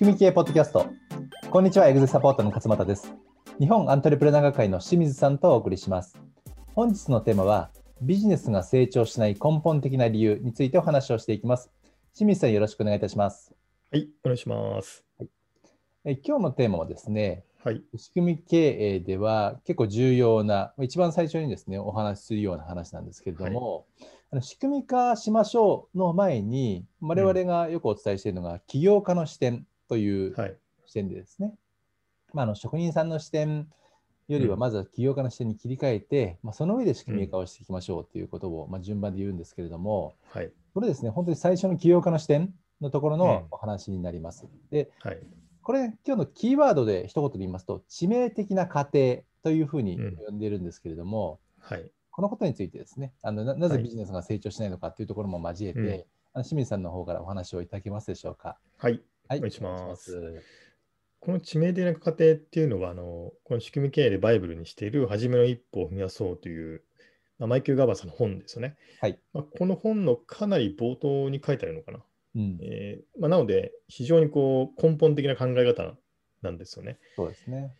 組み系ポッドキャスト。こんにちは、エグゼサポートの勝俣です。日本アントレプレナー学会の清水さんとお送りします。本日のテーマは、ビジネスが成長しない根本的な理由についてお話をしていきます。清水さん、よろしくお願いいたします。はい、お願いします。え今日のテーマはですね、はい、仕組み経営では結構重要な、一番最初にですね、お話しするような話なんですけれども、あの仕組み化しましょうの前に、我々がよくお伝えしているのが、起業家の視点というはい、視点でですね、まあ、あの職人さんの視点よりは、まずは起業家の視点に切り替えて、まあ、その上で仕組み化をしていきましょうということを、まあ、順番で言うんですけれども、はい、これですね、本当に最初の起業家の視点のところうん。のお話になります。で、はい、これ、今日のキーワードで一言で言いますと、致命的な過程というふうにうん。呼んでいるんですけれども、はい、このことについてですね、あのななぜはい。ビジネスが成長しないのかというところも交えて、うん。あの清水さんの方からお話をいただけますでしょうか？はい。はい、お願いしますこの致命的な過程っていうのは、あのこの仕組み経営でバイブルにしている初めの一歩を踏み出そうという、まあ、マイケル・ガーバーさんの本ですよね。はい。まあ、この本のかなり冒頭に書いてあるのかな。うん、えーまあ、なので、非常にこう根本的な考え方なんですよね。そうですね。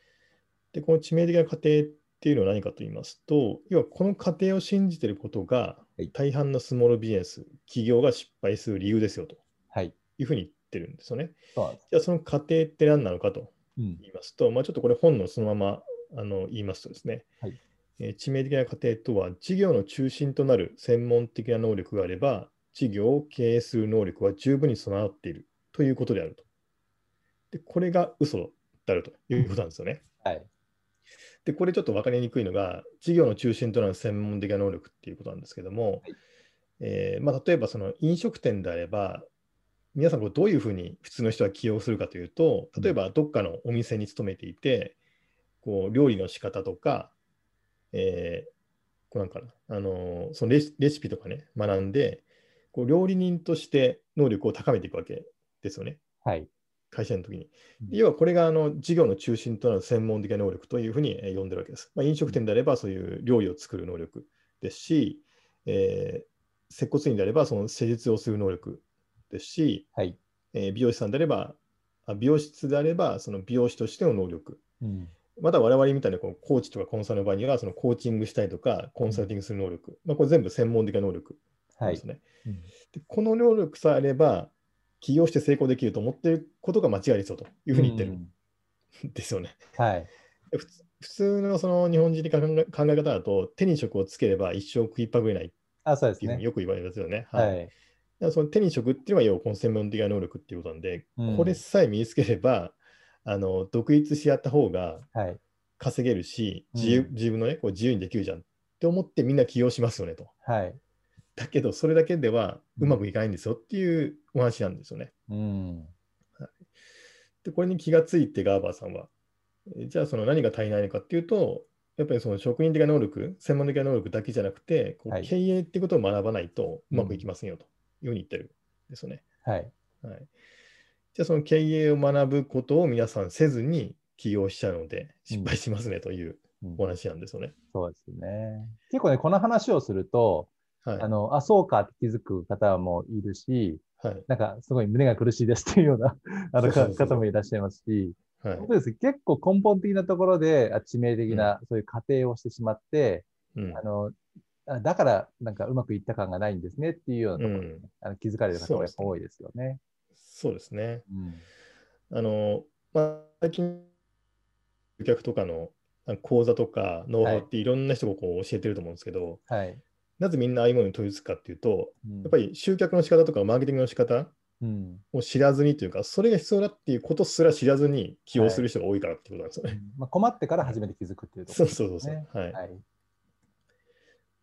で、この致命的な過程っていうのは何かと言いますと、要はこの過程を信じていることがはい大半のスモールビジネス、企業が失敗する理由ですよとはい。いうふうに言ってるんですよね。じゃあその過程って何なのかとうん。言いますと、まあ、ちょっとこれ本のそのままあの言いますとですね、はいえー致命的な過程とは、事業の中心となる専門的な能力があれば、事業を経営する能力は十分に備わっているということであると。で、これが嘘であるということなんですよね。はい。で、これちょっと分かりにくいのが、事業の中心となる専門的な能力っていうことなんですけども、はいえーまあ、例えばその飲食店であれば、皆さんこれどういうふうに普通の人は起用するかというと、例えばどっかのお店に勤めていて、こう料理の仕方とか、えーこうなんかな、あのーそのレシレシピとかね、学んで、こう料理人として能力を高めていくわけですよね。はい。会社の時に。うん要はこれがあの事業の中心となる専門的な能力というふうにえー呼んでるわけです。まあ、飲食店であればそういう料理を作る能力ですし、えー接骨院であればその施術をする能力ですし、はい。えー美容師さんであれば、あ美容室であればその美容師としての能力。うん。また我々みたいなこうコーチとかコンサルの場合にはそのコーチングしたりとかコンサルティングする能力。まあ、これ全部専門的な能力はいです。ね。うんでこの能力さえあれば起業して成功できると思っていることが間違いですよというふうに言ってるうんんですよね。はい。で普通のその日本人的な考え考え方だと、手に職をつければ一生食いっぱぐれないっあ、そうですね。ていうふうによく言われますよね。ははいだかい。らその手に職っていうのは要はこの専門的な能力っていうことなんで、うんこれさえ身につければ、あの独立してやった方がはい。稼げるし、自由うん自分のね、こう自由にできるじゃんって思ってみんな起業しますよねと。はい。だけど、それだけではうまくいかないんですよっていうお話なんですよね。うん。で、これに気がついてガーバーさんは、えじゃあその何が足りないのかっていうと、やっぱりその職人的な能力、専門的な能力だけじゃなくて、こはいう経営っていうことを学ばないとうまくいきませんよというふうに言ってるんですよね。はい。はい、じゃあその経営を学ぶことを皆さんせずに起業しちゃうので失敗しますねといううんお話なんですよね。そうですね。結構ね、この話をすると、はい。あの、あ、そうかって気づく方もいるし、はい。なんかすごい胸が苦しいですっていうような あの方もいらっしゃいますし、はい本当です結構根本的なところであ致命的なそういう過程をしてしまって、うんあのあだからなんかうまくいった感がないんですねっていうようなところに、うんあの気づかれる方がやっぱ多いですよね。そうですね。うんあの、まあ、最近、顧客とかの講座とかノウハウっていろんな人がこう教えてると思うんですけど、はい。なぜみんなああいうものに取り付くかっていうと、うんやっぱり集客の仕方とかマーケティングの仕方うんを知らずにというか、それが必要だっていうことすら知らずに起用する人が多いからっていうことなんですよね。まあ、困ってから初めて気づくっていうとこそうろそうそうそう。ねはい。はい。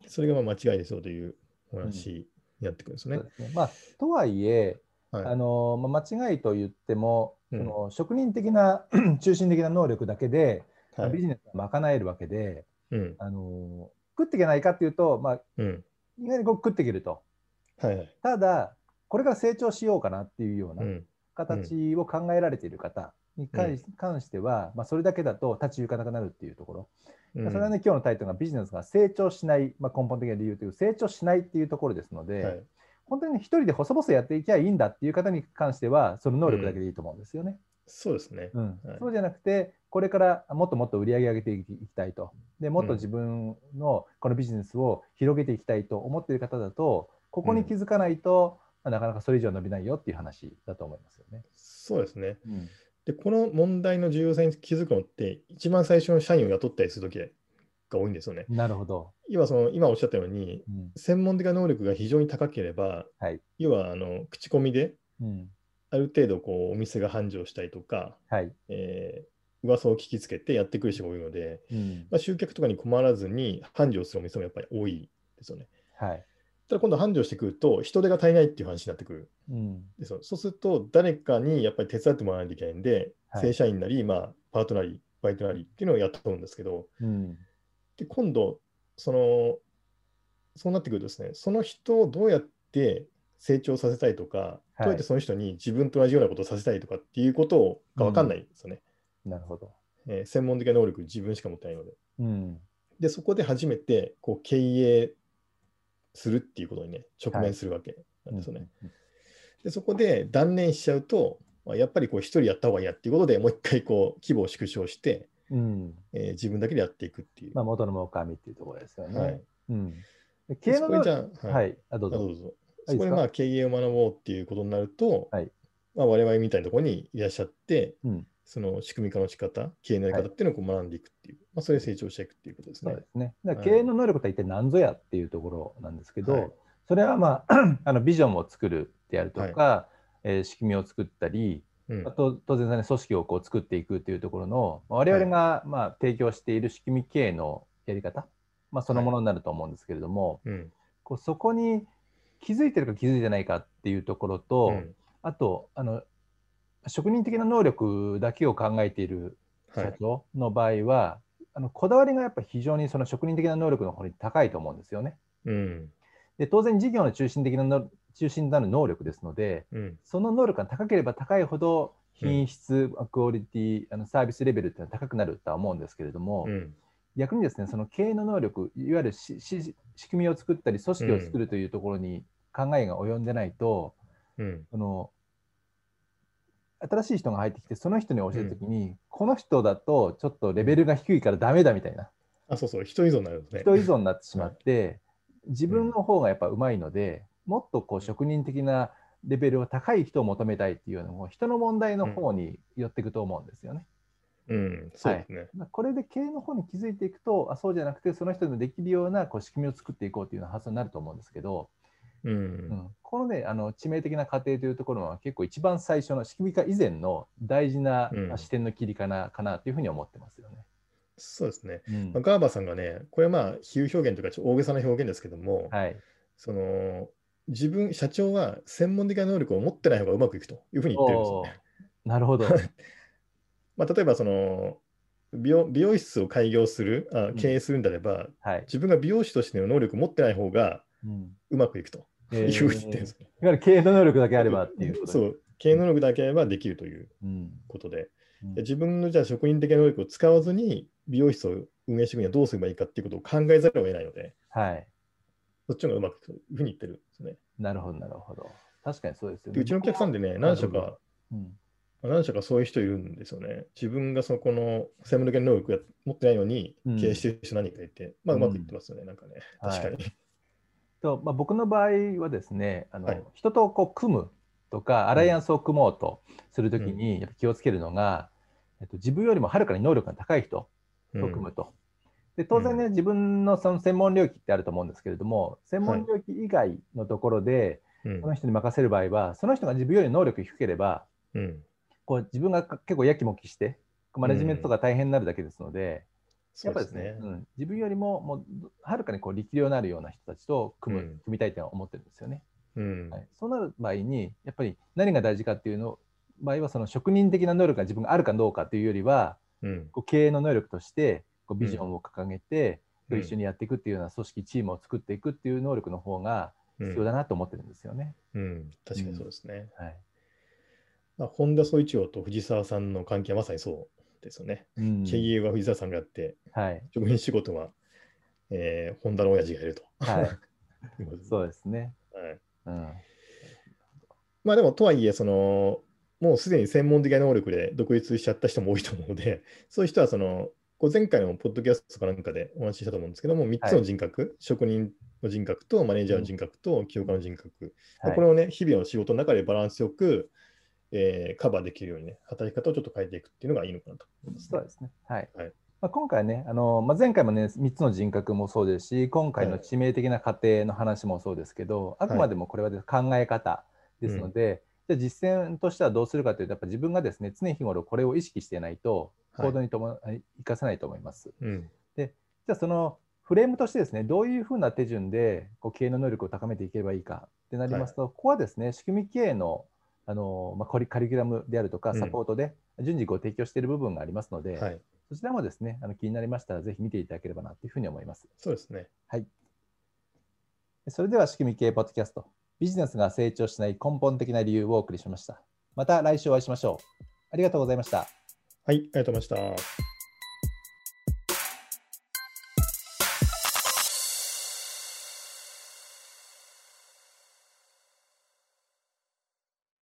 それがまあ間違いですよというお話になってくるんですねそう。ですねまあ、とはいえ、はいあのまあ、間違いと言っても、うんその職人的な 中心的な能力だけで、はい。ビジネスが賄えるわけで、うん。あの食っていけないかっていうと、まあ、うん。意外にこう食っていけると。はいはい。ただ、これから成長しようかなっていうようう。なん形を考えられている方に関し,、ては、まあ、それだけだと立ち行かなくなるっていうところ、うんそれはね、今日のタイトルがビジネスが成長しない、まあ、根本的な理由という成長しないっていうところですので、はい。本当にね一人で細々やっていきゃいいんだっていう方に関しては、その能力だけでいいと思うんですよね。そうですね。うんはいそうじゃなくて、これからもっともっと売り上げ上げていきたいと。でもっと自分のこのビジネスを広げていきたいと思っている方だと、ここに気づかないと、まあなかなかそれ以上伸びないよっていう話だと思いますよね。そうですね。うんで、この問題の重要さに気づくのって、一番最初の社員を雇ったりするときが多いんですよね。なるほど。今その、今おっしゃったように、うん専門的な能力が非常に高ければ、はい。要はあの口コミでうんある程度こうお店が繁盛したりとか、はい。えー噂を聞きつけてやってくる人が多いので、うんまあ、集客とかに困らずに繁盛するお店もやっぱり多いですよね。はい。ただ今度繁盛してくると人手が足りないっていう話になってくるうんんですよ。そうすると誰かにやっぱり手伝ってもらわないといけないんで、はい正社員なり、まあ、パートなり、バイトなりっていうのをやったと思うんですけど、うんで今度その、そうなってくるとですね、その人をどうやって成長させたいとか、いどうやってその人に自分と同じようなことをさせたいとかっていうことが分かんないんですよね。なるほど。えー専門的な能力自分しか持ってないので。うんで、そこで初めてこう経営するっていうことにね、直面するわけなんですよね。で、そこで断念しちゃうと、まあやっぱりこう一人やった方がいいやっていうことでもう一回こう規模を縮小して、うんえー自分だけでやっていくっていう。まあ、元の儲かみっていうところですよね。はい、うん、経営のそこでじゃあ、ははいい、あどうぞ。あどうぞ。いいそこでまあ経営を学ぼうっていうことになると、はいまあ、我々みたいなところにいらっしゃって、うんその仕組み化の仕方、経営のやり方っていうのをこう学んでいくっていう、まあ、それで成長していくっていうことですね。そうですね。だからはい。経営の能力とは一体何ぞやっていうところなんですけど、はい。それはまあ あのビジョンを作るであるとか、えー仕組みを作ったり、うん。あと当然、ね、組織をこう作っていくっていうところの、まあ我々がまあ提供している仕組み経営のやり方、まあ、そのものになると思うんですけれども、うん。こうそこに気づいてるか気づいてないかっていうところと、うん。あとあの職人的な能力だけを考えている社はい。長の場合は、あのこだわりがやっぱ非常にその職人的な能力の方に高いと思うんですよね。うん。で当然事業の中心的なの中心になる能力ですのでうん。その能力が高ければ高いほど品質、クオリティあのサービスレベルっていうのは高くなるとは思うんですけれども、うん。逆にですねその経営の能力いわゆる仕組みを作ったり組織を作るというところに考えが及んでないと、うん。その新しい人が入ってきてその人に教えるときに、この人だとちょっとレベルが低いからダメだみたいな。あ、そうそう、人依存になるんですね。人依存になってしまって、自分の方がやっぱうまいので、もっとこう職人的なレベルを高い人を求めたいっていうのも人の問題の方に寄っていくと思うんですよね。うん、そうですね。まあこれで経営の方に気づいていくとあそうじゃなくてその人のできるようなこう仕組みを作っていこうというような発想になると思うんですけど、う。うんん、このねあの致命的な過程というところは結構一番最初の仕組み化以前の大事な、視点の切りかなかなというふうに思ってますよね。そうですね。うんまあ、ガーバさんがね、これはまあ比喩表現というかちょっと大げさな表現ですけども、はい、その自分、社長は専門的な能力を持ってない方がうまくいくというふうに言ってるんですよおね。ーなるほど。まあ、例えばその美容美容室を開業するあ、経営するんであれば、はい自分が美容師としての能力を持ってない方がうんうまくいくとえーいうふうに言ってるんですよね。いわゆる経営の能力だけあればっていう そう、経営能力だけあればできるといううんことで、うんで自分のじゃあ職人的な能力を使わずに美容室を運営していくにはどうすればいいかっていうことを考えざるを得ないので、はい。そっちの方がうまくいふうに言ってるんですね。なるほど、なるほど。確かにそうですよでうちのお客さんでね、何社か、うん何社かそういう人いるんですよね。自分がそのこの専門的な能力を持ってないのにうん経営してる人何人かいて、まあうまくいってますよね、なんかね。確かに。とまあ、僕の場合はですねあの、はい。人とこう組むとかアライアンスを組もうとするときにやっぱ気をつけるのが、えっと、自分よりもはるかに能力が高い人と組むと。で当然ね、自分のその専門領域ってあると思うんですけれども専門領域以外のところで、うん。その人に任せる場合はその人が自分より能力低ければうん。こう自分が結構やきもきしてマネジメントが大変になるだけですので、そやっぱうですね。りですね。うん、自分よりももうはるかにこう力量のあるような人たちと組む、うん。組みたいとは思ってるんですよね。うん。はい、そうなる場合にやっぱり何が大事かっていうの場合はその職人的な能力が自分があるかどうかというよりはうん。こう経営の能力としてこうビジョンを掲げて、うん一緒にやっていくっていうような組織チームを作っていくっていう能力の方がうん。必要だなと思ってるんですよね。うん。確かにそうですね。はい。まあ、本田総一郎と藤沢さんの関係はまさにそうですよね。うん。経営は藤沢さんがやって、はい。職人仕事は、えー、本田の親父がいると。はい。そうですね。はい。うん。まあでも、とはいえ、その、もうすでに専門的な能力で独立しちゃった人も多いと思うので、そういう人はその、こう前回のポッドキャストかなんかでお話ししたと思うんですけども、3つの人格、はい、職人の人格とマネージャーの人格と起業家の人格、はい、これをね、日々の仕事の中でバランスよく、えー、カバーできるようにね、働き方をちょっと変えていくっていうのがいいのかなと。思います、ね、そうですね。はい。はい。まあ、今回ね、あのまあ、前回もね、3つの人格もそうですし、今回の致命的な過程の話もそうですけど、はい、あくまでもこれは考え方ですので、じゃ実践としてはどうするかというと、やっぱ自分がですね、常日頃これを意識していないと、行動にとも、はい、生かせないと思います。うん、で、じゃあそのフレームとしてですね、どういうふうな手順でこう経営の能力を高めていけばいいかってなりますと、はい、ここはですね、仕組み経営のあの、まあ、カリキュラムであるとか、サポートで順次ご提供している部分がありますので、うんはい、そちらもですね、あの気になりましたら、ぜひ見ていただければなというふうに思います。そうですね。はい。それでは、仕組み経営ポッドキャスト、ビジネスが成長しない根本的な理由をお送りしました。また来週お会いしましょう。ありがとうございました。はい、ありがとうございました。